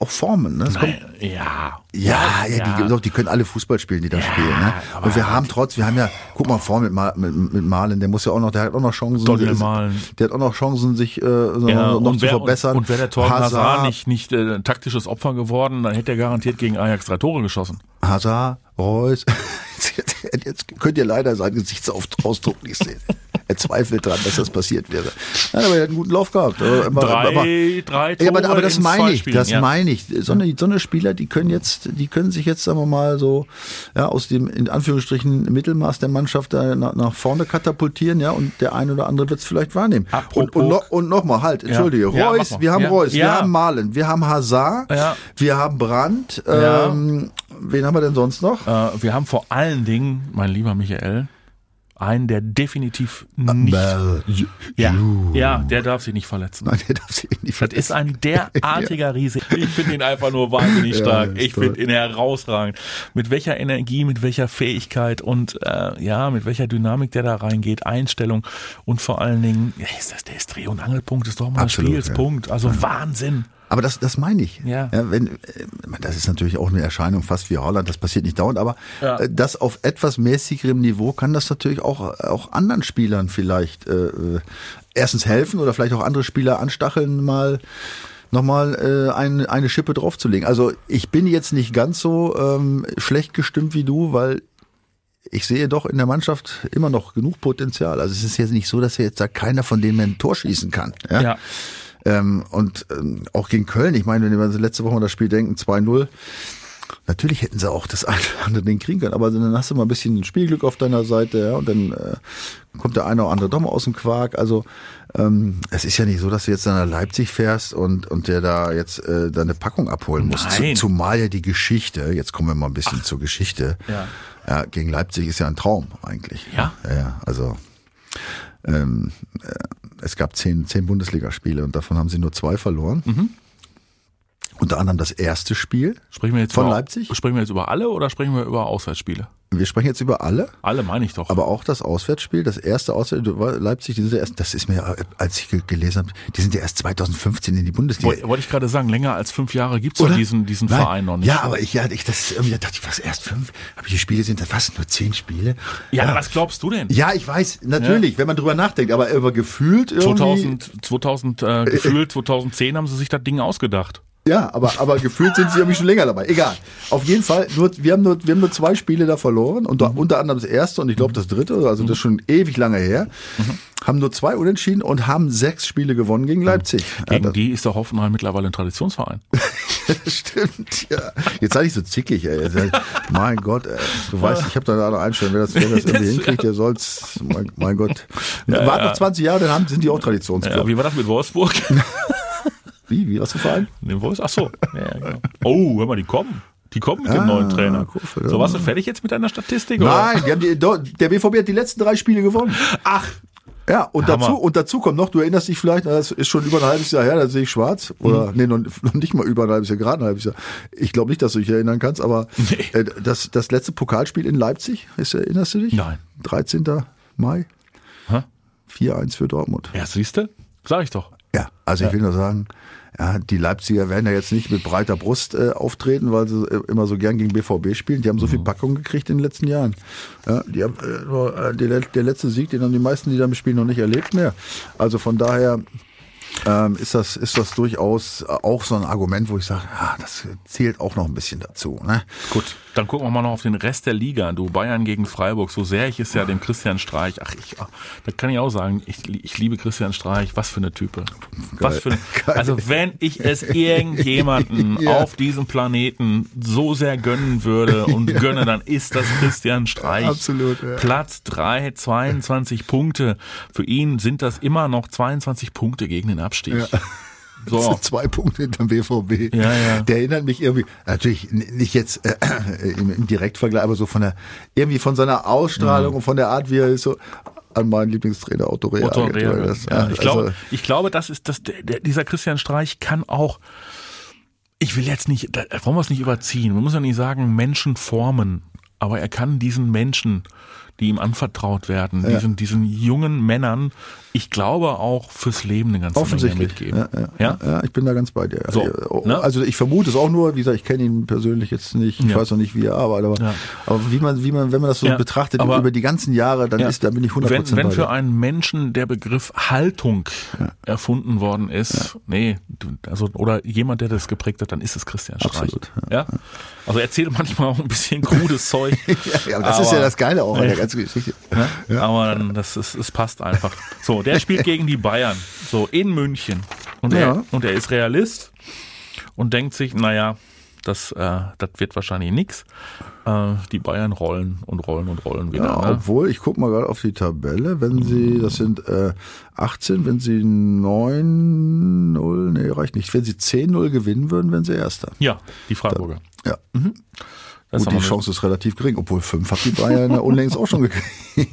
auch formen. Ne? Nein, ja. ja, ja, Die, doch, die können alle Fußball spielen, die da spielen. Ne? Und wir haben trotz, wir haben ja, guck mal vor mit, mit, mit Malen, der muss ja auch noch, der hat auch noch Chancen. Malen. Der hat auch noch Chancen, sich äh, Ja, noch und zu wär, verbessern. Und, und wäre der Torgen Hazard, Hazard, nicht, nicht äh, taktisches Opfer geworden, dann hätte er garantiert gegen Ajax drei Tore geschossen. Hazard, Reus. Jetzt könnt ihr leider seinen Gesichtsausdruck nicht sehen. er zweifelt dran, dass das passiert wäre. Nein, aber er hat einen guten Lauf gehabt. Aber, drei, aber, drei Tore ja, aber, aber das in meine ich, das ja. meine ich. So eine, so eine Spieler, die können jetzt, die können sich jetzt, sagen wir mal, so ja, aus dem in Anführungsstrichen Mittelmaß der Mannschaft da nach, nach vorne katapultieren, ja, und der eine oder andere wird es vielleicht wahrnehmen. Apropos- Und, und, noch, und nochmal, halt, entschuldige, Ja, Reus, mal. wir haben Ja. Reus, wir Ja. haben Malen, wir haben Hazard, Ja. wir haben Brandt, Ja. ähm, wen haben wir denn sonst noch? Äh, wir haben vor allen Dingen, mein lieber Michael, einen, der definitiv nicht. Ja, ja, der darf sich nicht verletzen. Nein, der darf sich nicht Das ist ein derartiger Riese. Ich finde ihn einfach nur wahnsinnig Ja, stark. ist ich finde ihn herausragend. Mit welcher Energie, mit welcher Fähigkeit und äh, ja, mit welcher Dynamik der da reingeht, Einstellung und vor allen Dingen, ja, ist das der ist Dreh- und Angelpunkt, ist doch mal Absolut, ein Spielspunkt. Also Wahnsinn. Aber das, das meine ich. Ja. wenn, äh, das ist natürlich auch eine Erscheinung fast wie Holland, das passiert nicht dauernd, aber Ja. äh, das auf etwas mäßigerem Niveau kann das natürlich auch, auch anderen Spielern vielleicht äh, äh, erstens helfen oder vielleicht auch andere Spieler anstacheln, mal nochmal äh, eine, eine Schippe draufzulegen. Also ich bin jetzt nicht ganz so ähm, schlecht gestimmt wie du, weil ich sehe doch in der Mannschaft immer noch genug Potenzial. Also es ist jetzt nicht so, dass jetzt da keiner von denen mehr ein Tor schießen kann. Ja. Ja. Ähm, und ähm, auch gegen Köln, ich meine, wenn wir letzte Woche an das Spiel denken, 2-0, natürlich hätten sie auch das eine oder andere Ding kriegen können, aber dann hast du mal ein bisschen Spielglück auf deiner Seite, ja, und dann äh, kommt der eine oder andere doch mal aus dem Quark. Also ähm, es ist ja nicht so, dass du jetzt dann nach Leipzig fährst und, und der da jetzt äh, deine Packung abholen musst. Zu, zumal ja die Geschichte, jetzt kommen wir mal ein bisschen zur Geschichte. Ja. ja, gegen Leipzig ist ja ein Traum eigentlich. Ja? Ja, ja also ähm, äh, es gab zehn, zehn Bundesligaspiele und davon haben sie nur zwei verloren. Mhm. Unter anderem das erste Spiel. Sprechen wir jetzt Von über, Leipzig? Sprechen wir jetzt über alle oder sprechen wir über Auswärtsspiele? Wir sprechen jetzt über alle, Alle meine ich doch. aber auch das Auswärtsspiel, das erste Auswärtsspiel, Leipzig, die sind ja erst, das ist mir, ja, als ich ge- gelesen habe, die sind ja erst 2015 in die Bundesliga. Woll- Wollte ich gerade sagen, länger als fünf Jahre gibt's Oder? diesen, diesen Nein. Verein noch nicht. Ja, aber ich, ja, ich das irgendwie dachte ich, was erst fünf? Habe ich die Spiele sind das fast nur zehn Spiele? ja, was glaubst du denn? Ja, ich weiß, natürlich, wenn man drüber nachdenkt, aber über gefühlt irgendwie. 2000, 2000 äh, gefühlt 2010 haben sie sich das Ding ausgedacht. Ja, aber, aber gefühlt sind sie irgendwie schon länger dabei. Egal. Auf jeden Fall, nur, wir, haben nur, wir haben nur zwei Spiele da verloren. Und Mhm. unter anderem das erste und ich glaube das dritte, also das ist schon ewig lange her. Mhm. Haben nur zwei unentschieden und haben sechs Spiele gewonnen gegen Leipzig. Ja, Gegen die ist der Hoffenheim mittlerweile ein Traditionsverein. stimmt, ja. Jetzt sei ich so zickig, ey. Jetzt, Mein Gott, ey. Du weißt, ich habe da eine Einstellung. Wer das, wer das irgendwie hinkriegt, der soll's, mein, mein Gott. Ja, Warten noch 20 Jahre, dann haben, sind die auch Traditionsclub. Ja, wie war das mit Wolfsburg? Wie, wie, was für ein Verein? Den Wolfs Ach so. Ja, genau. Oh, hör mal, die kommen. Die kommen mit dem Ah, neuen Trainer. ja. So, warst du fertig jetzt mit deiner Statistik? Nein, die der BVB hat die letzten drei Spiele gewonnen. Ach, Ja, und Hammer. dazu, und dazu kommt noch, du erinnerst dich vielleicht, das ist schon über ein halbes Jahr her, da sehe ich schwarz. Oder, nee, noch, noch nicht mal über ein halbes Jahr, gerade ein halbes Jahr. Ich glaube nicht, dass du dich erinnern kannst, aber Nee. äh, das, das letzte Pokalspiel in Leipzig, ist, erinnerst du dich? Nein. 13. Mai, Hä? 4-1 für Dortmund. Ja, siehst du? Sag ich doch. Also ich will nur sagen, ja, die Leipziger werden ja jetzt nicht mit breiter Brust äh, auftreten, weil sie äh, immer so gern gegen BVB spielen. Die haben so viel Packung gekriegt in den letzten Jahren. Ja, die haben, äh, äh, der, der letzte Sieg, den haben die meisten, die da im Spiel noch nicht erlebt mehr. Also von daher ähm, ist das ist das durchaus äh, auch so ein Argument, wo ich sage, ja, das zählt auch noch ein bisschen dazu. Ne? Gut, dann gucken wir mal noch auf den Rest der Liga. Du Bayern gegen Freiburg, so sehr ich es ja dem Christian Streich, ach ich, ach, da kann ich auch sagen, ich, ich liebe Christian Streich, was für eine Type. Was für, also wenn ich es irgendjemanden Ja. auf diesem Planeten so sehr gönnen würde und gönne, dann ist das Christian Streich. Absolut, ja. Platz drei, 22 Punkte. Für ihn sind das immer noch 22 Punkte gegen den Abstieg. Das So. sind zwei Punkte hinterm BVB. Ja, ja. Der erinnert mich irgendwie, natürlich nicht jetzt äh, im, im Direktvergleich, aber so von der, irgendwie von seiner Ausstrahlung Mhm. und von der Art, wie er ist, so an meinen Lieblingstrainer Otto Rehhagel. Otto Rehhagel. Das- Ja, ich, glaube, also, ich glaube, das ist das, der- dieser Christian Streich kann auch, ich will jetzt nicht, da wollen wir es nicht überziehen. Man muss ja nicht sagen, Menschen formen, aber er kann diesen Menschen, die ihm anvertraut werden, diesen, diesen jungen Männern, ich glaube auch fürs Leben eine ganze Menge Offensichtlich. mitgeben. Ja, ja, Ja? ja? ich bin da ganz bei dir. So, Oh, ne? Also ich vermute es auch nur, wie gesagt, ich kenne ihn persönlich jetzt nicht, ich Ja. weiß noch nicht, wie er arbeitet, aber, Ja. aber wie man, wie man, wenn man das so Ja, betrachtet aber- über die ganzen Jahre, dann Ja. ist, da bin ich 100% Wenn, wenn bei für einen Menschen der Begriff Haltung erfunden worden ist, nee, also oder jemand, der das geprägt hat, dann ist es Christian Streich. Absolut, ja. Also er erzählt manchmal auch ein bisschen krudes Zeug. Ja, aber das ist ja das Geile auch an der ganze Geschichte. Ne? Aber dann, das ist, es passt einfach. So, der spielt gegen die Bayern. So, in München. Und er, Ja. und er ist Realist und denkt sich, naja, das, äh, das wird wahrscheinlich nix. Äh, die Bayern rollen und rollen und rollen wieder. Ja, ne? obwohl, ich guck mal gerade auf die Tabelle, wenn sie, das sind äh, 18, wenn sie 9-0, nee, reicht nicht, wenn sie 10-0 gewinnen würden, wären sie Erster. ja die Freiburger. Ja. Das Gut, die Chance ist relativ gering, obwohl 5 hat die Bayern unlängst auch schon gekriegt.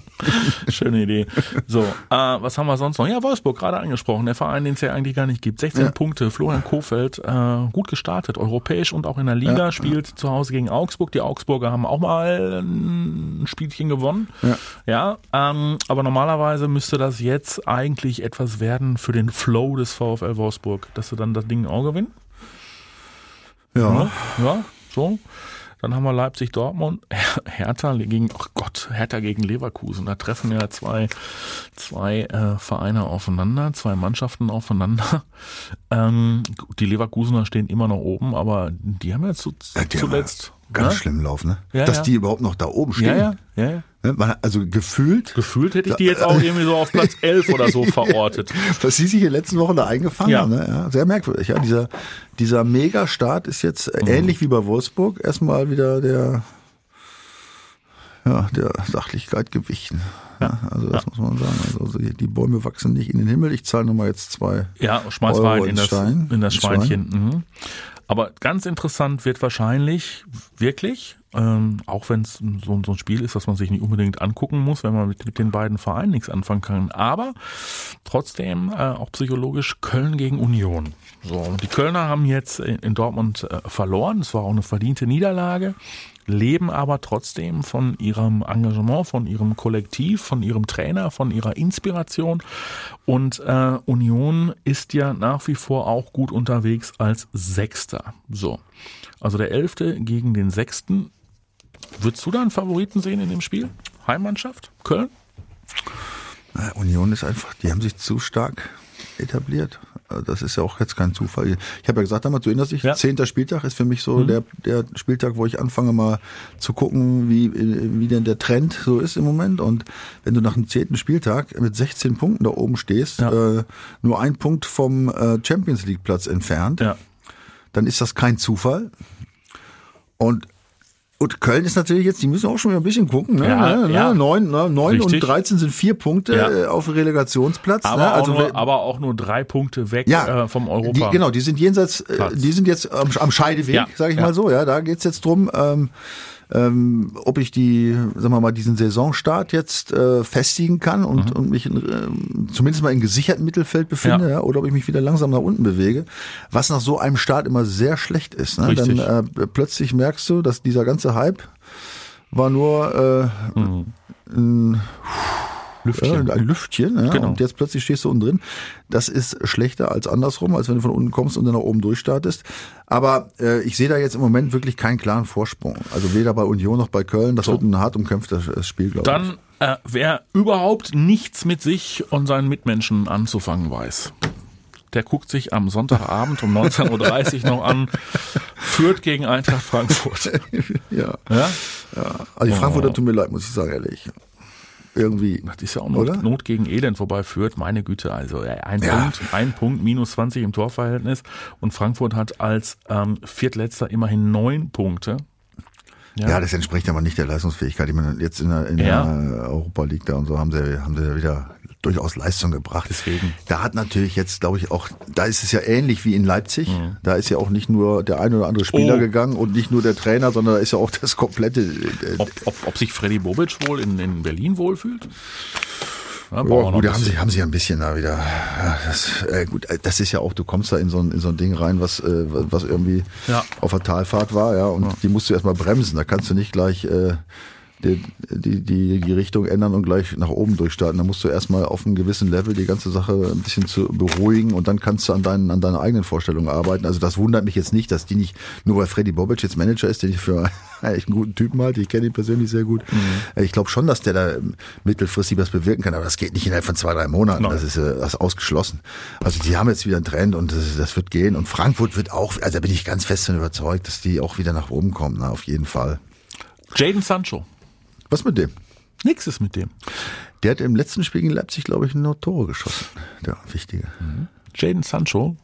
Schöne Idee. So, äh, was haben wir sonst noch? Ja, Wolfsburg, gerade angesprochen, der Verein, den es ja eigentlich gar nicht gibt. 16 Ja. Punkte, Florian Kofeld, äh, gut gestartet, europäisch und auch in der Liga, Ja. spielt zu Hause gegen Augsburg. Die Augsburger haben auch mal ein Spielchen gewonnen. Ja. Ja, ähm, aber normalerweise müsste das jetzt eigentlich etwas werden für den Flow des VfL Wolfsburg, dass sie dann das Ding auch gewinnen. Ja. Ja, ja, so. Dann haben wir Leipzig Dortmund, Her- Hertha gegen, ach Gott, Hertha gegen Leverkusen. Da treffen ja zwei, zwei äh, Vereine aufeinander, zwei Mannschaften aufeinander. Ähm, die Leverkusener stehen immer noch oben, aber die haben ja zu, Ja, zuletzt. Ganz ne? schlimm Lauf, ne? Ja, Dass ja. die überhaupt noch da oben stehen. Ja, ja, ja, ja. Ne? Also gefühlt, Gefühlt hätte ich die jetzt auch irgendwie so auf Platz 11 oder so verortet. was sie sich in den letzten Wochen da eingefangen Ja. haben. Ne? Ja, sehr merkwürdig. Ja, dieser, dieser Megastart ist jetzt Mhm. äh, ähnlich wie bei Wolfsburg erstmal wieder der, ja, der Sachlichkeit gewichen. Ja, also das muss man sagen. Also die, die Bäume wachsen nicht in den Himmel. Ich zahle nochmal jetzt zwei. Ja, schmeiß Euro rein in ins das, Schwein. in das Schweinchen. Mhm. Aber ganz interessant wird wahrscheinlich wirklich, ähm, auch wenn es so, so ein Spiel ist, das man sich nicht unbedingt angucken muss, wenn man mit, mit den beiden Vereinen nichts anfangen kann. Aber trotzdem äh, auch psychologisch Köln gegen Union. So, die Kölner haben jetzt in, in Dortmund äh, verloren. Es war auch eine verdiente Niederlage leben aber trotzdem von ihrem Engagement, von ihrem Kollektiv, von ihrem Trainer, von ihrer Inspiration. Und äh, Union ist ja nach wie vor auch gut unterwegs als Sechster. So, also der Elfte gegen den Sechsten. Würdest du da einen Favoriten sehen in dem Spiel? Heimmannschaft? Köln? Union ist einfach, die haben sich zu stark etabliert. Also Das ist ja auch jetzt kein Zufall. Ich habe ja gesagt damals, du erinnerst dich, Ja. zehnter Spieltag ist für mich so der, der Spieltag, wo ich anfange mal zu gucken, wie, wie denn der Trend so ist im Moment. Und wenn du nach dem zehnten Spieltag mit 16 Punkten da oben stehst, Ja. äh, nur ein Punkt vom äh, Champions League Platz entfernt, Ja. dann ist das kein Zufall. Und und Köln ist natürlich jetzt, die müssen auch schon wieder ein bisschen gucken. Ne? Ja, ne? ja. Neun, ne? Neun und Richtig. 13 sind vier Punkte Ja. äh, auf Relegationsplatz. Aber, ne? auch Also nur, wer- aber auch nur drei Punkte weg ja, äh, vom Europa. Die, genau, die sind jenseits, äh, Platz. die sind jetzt am, am Scheideweg, Ja, sage ich mal so. Ja, da geht's jetzt drum, ähm, ähm, ob ich die, sagen wir mal, diesen Saisonstart jetzt äh, festigen kann und, Mhm. und mich in, ähm, zumindest mal in gesichertem Mittelfeld befinde, Ja. ja. oder ob ich mich wieder langsam nach unten bewege, was nach so einem Start immer sehr schlecht ist. Ne? Richtig. Dann äh, plötzlich merkst du, dass dieser ganze Hype war nur äh, Mhm. ein Lüftchen. ja, ein Lüftchen, ja, Genau. und jetzt plötzlich stehst du unten drin. Das ist schlechter als andersrum, als wenn du von unten kommst und dann nach oben durchstartest. Aber äh, ich sehe da jetzt im Moment wirklich keinen klaren Vorsprung. Also weder bei Union noch bei Köln. Das So. wird ein hart umkämpftes äh, Spiel, glaube ich. Dann, äh, wer überhaupt nichts mit sich und seinen Mitmenschen anzufangen weiß, der guckt sich am Sonntagabend um 19.30 Uhr noch an, führt gegen Eintracht Frankfurt. Ja. Ja? Also die Oh. Frankfurter tut mir leid, muss ich sagen, ehrlich. Irgendwie. Das ist ja auch Not, Oder? Not gegen Elend vorbei führt. Meine Güte, also ein Ja. Punkt, ein Punkt, minus 20 im Torverhältnis. Und Frankfurt hat als ähm, Viertletzter immerhin neun Punkte. Ja. das entspricht aber nicht der Leistungsfähigkeit. Ich meine, jetzt in der, in Ja. der Europa League da und so haben sie, haben sie ja wieder durchaus Leistung gebracht. Deswegen. Da hat natürlich jetzt, glaube ich, auch, da ist es ja ähnlich wie in Leipzig. Da ist ja auch nicht nur der ein oder andere Spieler Mhm. Oh. gegangen und nicht nur der Trainer, sondern da ist ja auch das komplette. Äh, Ob, ob, ob sich Freddy Bobic wohl in, in Berlin wohlfühlt? Ja, Oh, gut, da haben sie, haben sie ja ein bisschen da wieder. Ja, das, äh, gut, äh, das ist ja auch, du kommst da in so ein, in so ein Ding rein, was, äh, was irgendwie Ja. auf der Talfahrt war, ja, und die musst du erstmal bremsen. Da kannst du nicht gleich äh, die, die, die, die Richtung ändern und gleich nach oben durchstarten. Da musst du erstmal auf einem gewissen Level die ganze Sache ein bisschen zu beruhigen und dann kannst du an deinen, an deiner eigenen Vorstellung arbeiten. Also das wundert mich jetzt nicht, dass die nicht, nur weil Freddy Bobic jetzt Manager ist, den ich für echt einen guten Typen halte, ich kenne ihn persönlich sehr gut. Äh, Ich glaube schon, dass der da mittelfristig was bewirken kann, aber das geht nicht innerhalb von zwei, drei Monaten. Nein. Das ist, äh, das ist ausgeschlossen. Also die haben jetzt wieder einen Trend und das, das wird gehen. Und Frankfurt wird auch, also da bin ich ganz fest von überzeugt, dass die auch wieder nach oben kommen, na, auf jeden Fall. Jaden Sancho. Was mit dem? Nix ist mit dem. Der hat im letzten Spiel gegen Leipzig, glaube ich, nur Tore geschossen. Der wichtige. Jaden Sancho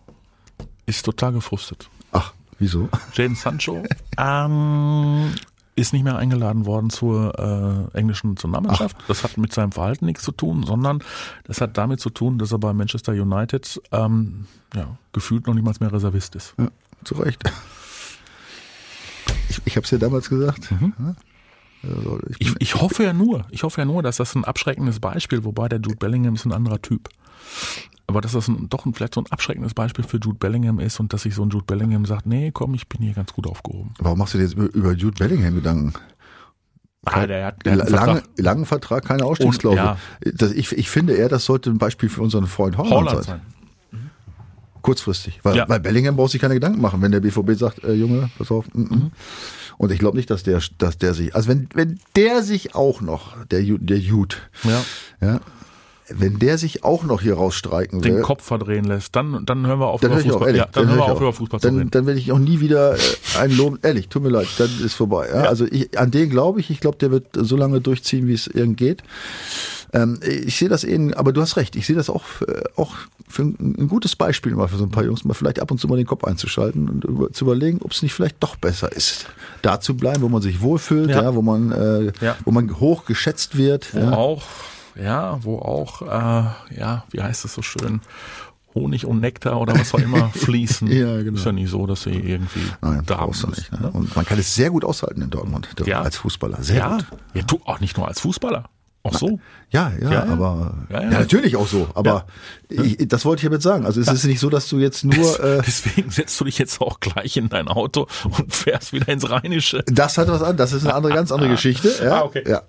ist total gefrustet. Ach, wieso? Jaden Sancho ähm, ist nicht mehr eingeladen worden zur äh, englischen Nationalmannschaft. Das hat mit seinem Verhalten nichts zu tun, sondern das hat damit zu tun, dass er bei Manchester United ähm, ja, gefühlt noch niemals mehr Reservist ist. Ja, zu Recht. Ich, ich habe es ja damals gesagt. Ja? Also ich Ich, ich hoffe ja nur, ich hoffe ja nur, dass das ein abschreckendes Beispiel, wobei der Jude Bellingham ist ein anderer Typ. Aber dass das ein, doch ein, vielleicht so ein abschreckendes Beispiel für Jude Bellingham ist und dass sich so ein Jude Bellingham sagt, nee, komm, ich bin hier ganz gut aufgehoben. Warum machst du dir jetzt über, Jude Bellingham Gedanken? Ah, der hat, der hat einen Lange, Vertrag. langen Vertrag, keine Ausstiegsklausel. Das, ich, ich finde eher, das sollte ein Beispiel für unseren Freund Holland, Holland sein. sein. Kurzfristig. Weil, Ja. weil Bellingham braucht sich keine Gedanken machen, wenn der BVB sagt, äh, Junge, pass auf. Mm, Mhm. Und ich glaube nicht, dass der, dass der sich, also wenn, wenn der sich auch noch, der, der Jude, Ja. ja, wenn der sich auch noch hier rausstreiken Den will, Kopf verdrehen lässt, dann, dann hören wir auf dann über höre ich auch, Fußball. ehrlich, ja, dann, höre hören wir auf über Fußball zu dann, reden. dann werde ich auch nie wieder äh, einen loben. Ehrlich, tut mir leid, dann ist vorbei. Ja? Also ich, an den glaube ich, ich glaube, der wird so lange durchziehen, wie es irgend geht. Ähm, ich sehe das eben, aber du hast recht, ich sehe das auch, äh, auch für ein, ein gutes Beispiel mal für so ein paar Jungs, mal vielleicht ab und zu mal den Kopf einzuschalten und über, zu überlegen, ob es nicht vielleicht doch besser ist, da zu bleiben, wo man sich wohlfühlt, ja, Ja. wo man, äh, Ja. wo man hoch geschätzt wird. Wo ja. auch, ja, wo auch, äh, ja, wie heißt es so schön, Honig und Nektar oder was auch immer fließen. Ja, genau. Ist ja nicht so, dass sie irgendwie Nein, da du müssen, nicht. Ne? ne? Und man kann es sehr gut aushalten in Dortmund, Ja. als Fußballer. Sehr Ja, gut. ja, tu auch nicht nur als Fußballer. Auch so. Ja, ja, Ja, ja. aber Ja, ja, ja. natürlich auch so. Aber Ich, das wollte ich damit sagen. Also es ist nicht so, dass du jetzt nur äh, Deswegen setzt du dich jetzt auch gleich in dein Auto und fährst wieder ins Rheinische. das hat was an. Das ist eine andere, ganz andere Geschichte. Ja, Ah, okay. ja.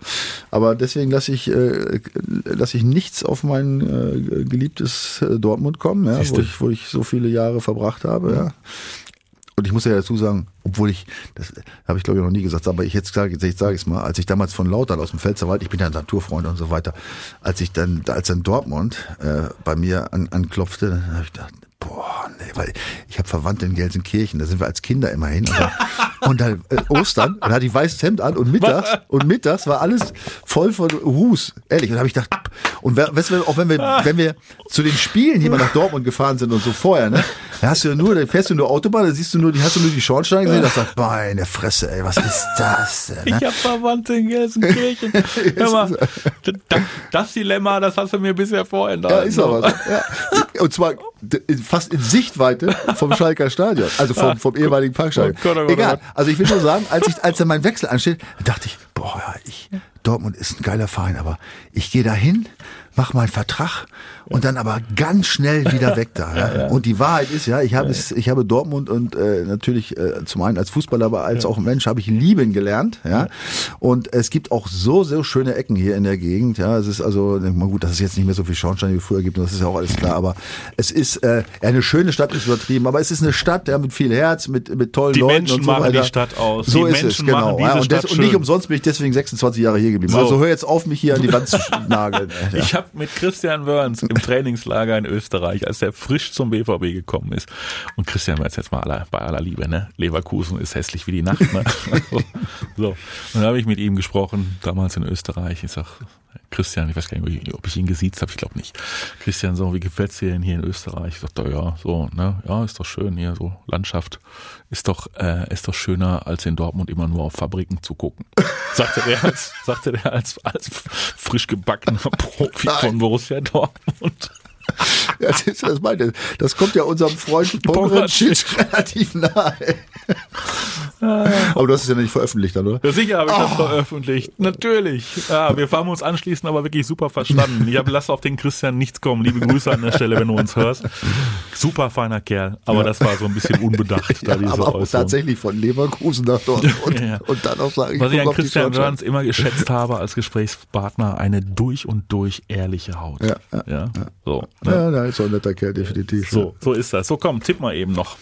Aber deswegen lasse ich äh, lasse ich nichts auf mein äh, geliebtes äh, Dortmund kommen, ja, wo ich, wo ich so viele Jahre verbracht habe. Ja. Und ich muss ja dazu sagen, obwohl ich, das habe ich glaube ich noch nie gesagt, aber ich jetzt sage, jetzt sage ich es mal, als ich damals von Lautern aus dem Pfälzerwald, ich bin ja ein Naturfreund und so weiter, als ich dann, als dann Dortmund äh, bei mir an, anklopfte, dann habe ich gedacht, boah, nee, weil ich habe Verwandte in Gelsenkirchen, da sind wir als Kinder immer hin. Und dann, äh, Ostern, und hatte ich weißes Hemd an und mittags, und mittags war alles voll von Ruß. Ehrlich, und da habe ich gedacht, und weißt du, auch wenn wir, wenn wir zu den Spielen hier mal nach Dortmund gefahren sind und so vorher, ne, da hast du ja nur, da fährst du nur Autobahn, da siehst du nur, die hast du nur die Schornsteine gesehen, da sagst du, meine Fresse, ey, was ist das denn? Ich Ne? habe Verwandte in Gelsenkirchen. Hör mal, das, das Dilemma, das hast du mir bisher vorhin Ja, ist aber so. Ja. Und zwar fast in Sichtweite vom Schalker Stadion, also vom, vom ehemaligen Parkstadion. Oh oh oh Egal. Also ich will nur sagen, als ich, als dann mein Wechsel ansteht, dachte ich, boah, ja, ich, Dortmund ist ein geiler Verein, aber ich gehe dahin, mach meinen Vertrag und dann aber ganz schnell wieder weg da. Ja. Und die Wahrheit ist ja, ich habe es, ich habe Dortmund und äh, natürlich äh, zum einen als Fußballer, aber als auch Mensch habe ich lieben gelernt. Ja. Und es gibt auch so so schöne Ecken hier in der Gegend. Ja, es ist also na gut, dass es jetzt nicht mehr so viel Schornsteine wie früher gibt. Das ist ja auch alles klar. Aber es ist äh, eine schöne Stadt ist übertrieben, aber es ist eine Stadt, ja, mit viel Herz, mit mit tollen Die Leuten Menschen und so machen weiter. die Stadt aus. So Die ist es Menschen genau. machen diese ja, und, Stadt und nicht umsonst bin ich deswegen 26 Jahre hier geblieben. So. Also hör jetzt auf, mich hier an die Wand zu nageln. Ja. Ich habe mit Christian Wörns im Trainingslager in Österreich, als er frisch zum BVB gekommen ist. Und Christian Wörns jetzt mal aller, bei aller Liebe, ne? Leverkusen ist hässlich wie die Nacht, ne? so. Und dann habe ich mit ihm gesprochen, damals in Österreich. Ich sag, Christian, ich weiß gar nicht, ob ich ihn gesiezt habe, ich glaube nicht. Christian, so, wie gefällt's dir denn hier in Österreich? Ich sagte, ja, so, ne, ja, ist doch schön hier, so Landschaft ist doch, äh, ist doch schöner, als in Dortmund immer nur auf Fabriken zu gucken. Sagte der als, sagte der als, als frisch gebackener Profi Nein. von Borussia Dortmund. Ja, das, ist, das, meine, das kommt ja unserem Freund Pommerenschitsch relativ nahe. Aber du hast es ja nicht veröffentlicht dann, oder? Ja, sicher habe ich das veröffentlicht. Natürlich. Ja, wir haben uns anschließend aber wirklich super verstanden. Ich habe lass auf den Christian nichts kommen. Liebe Grüße an der Stelle, wenn du uns hörst. Super feiner Kerl, aber das war so ein bisschen unbedacht, da diese aber Äußerung. tatsächlich von Leverkusen nach Dortmund. Ja. Und dann auch sagen, Was ich an Christian. Wörns immer geschätzt habe als Gesprächspartner, eine durch und durch ehrliche Haut. Ja, ja, ja. So? Ja, da ist so ein netter Kerl, definitiv. so, so ist das. So komm, tipp mal eben noch.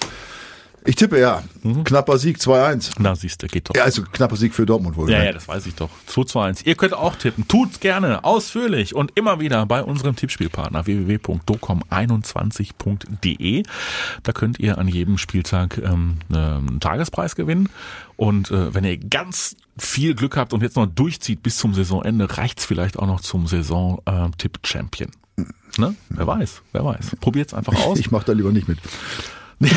Ich tippe ja. Knapper Sieg 2-1. Na, siehst du, geht doch. Ja, also knapper Sieg für Dortmund wohl. Ja, ja, das weiß ich doch. 2 zu 1. Ihr könnt auch tippen. Tut's gerne, ausführlich und immer wieder bei unserem Tippspielpartner www.docom21.de. Da könnt ihr an jedem Spieltag ähm, einen Tagespreis gewinnen. Und äh, wenn ihr ganz viel Glück habt und jetzt noch durchzieht bis zum Saisonende, reicht's vielleicht auch noch zum Saison-Tipp-Champion. Ne? Wer weiß, wer weiß. Probiert's einfach aus. Ich mach da lieber nicht mit.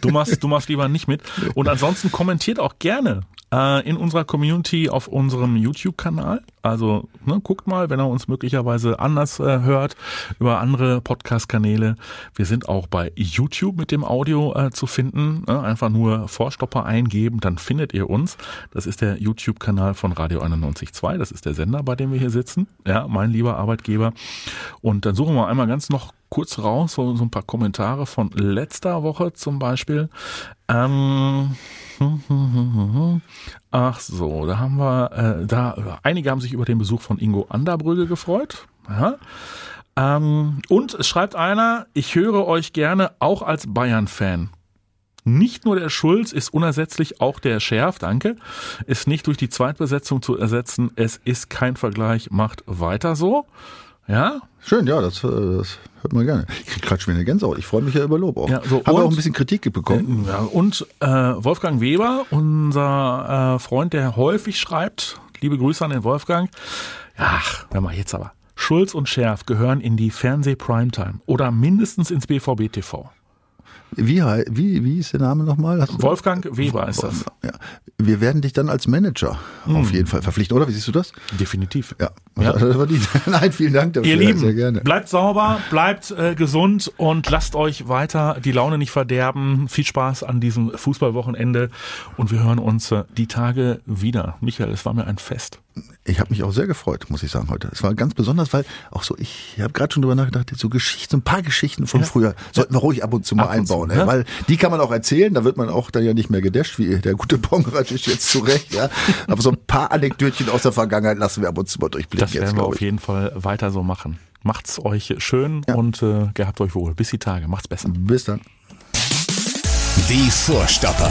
Du machst, du machst lieber nicht mit. Und ansonsten kommentiert auch gerne in unserer Community auf unserem YouTube-Kanal. Also ne, guckt mal, wenn er uns möglicherweise anders äh, hört, über andere Podcast-Kanäle. Wir sind auch bei YouTube mit dem Audio äh, zu finden. Ne? Einfach nur Vorstopper eingeben, dann findet ihr uns. Das ist der YouTube-Kanal von Radio 91.2. Das ist der Sender, bei dem wir hier sitzen. Ja, mein lieber Arbeitgeber. Und dann suchen wir einmal ganz noch kurz raus, so, so ein paar Kommentare von letzter Woche zum Beispiel. Ähm, ach so, da haben wir, äh, da einige haben sich über den Besuch von Ingo Anderbrügge gefreut. Ja. Ähm, und es schreibt einer, ich höre euch gerne auch als Bayern-Fan. Nicht nur der Schulz ist unersetzlich, auch der Schärf, danke, ist nicht durch die Zweitbesetzung zu ersetzen. Es ist kein Vergleich, macht weiter so. Ja, Schön, ja, das, äh, das hört man gerne. Ich krieg gerade schon wieder Gänsehaut. Ich freue mich ja über Lob auch. Ja, so, Haben wir auch ein bisschen Kritik bekommen. Ja, und äh, Wolfgang Weber, unser äh, Freund, der häufig schreibt, liebe Grüße an den Wolfgang. Ach, hör mal jetzt aber. Schulz und Schärf gehören in die Fernseh-Primetime oder mindestens ins BVB-TV. Wie, wie, wie ist der Name nochmal? Wolfgang Weber ist das. Ja. Wir werden dich dann als Manager auf jeden Fall verpflichten, oder? Wie siehst du das? Definitiv. Ja, Ja. Nein, vielen Dank dafür. Ihr Lieben, Sehr gerne. bleibt sauber, bleibt äh, gesund und lasst euch weiter die Laune nicht verderben. Viel Spaß an diesem Fußballwochenende und wir hören uns äh, die Tage wieder. Michael, es war mir ein Fest. Ich habe mich auch sehr gefreut, muss ich sagen, heute. Es war ganz besonders, weil auch so, ich habe gerade schon drüber nachgedacht, so Geschichten, so ein paar Geschichten von früher sollten wir ruhig ab und zu mal Ab und zu, einbauen. ne? Weil die kann man auch erzählen, da wird man auch dann ja nicht mehr gedasht, wie der gute Bongrad ist jetzt zurecht. Ja? Aber so ein paar Anekdötchen aus der Vergangenheit lassen wir ab und zu mal durchblicken Das jetzt, werden wir glaube auf ich. jeden Fall weiter so machen. Macht's euch schön und äh, gehabt euch wohl. Bis die Tage. Macht's besser. Bis dann. Die Vorstopper.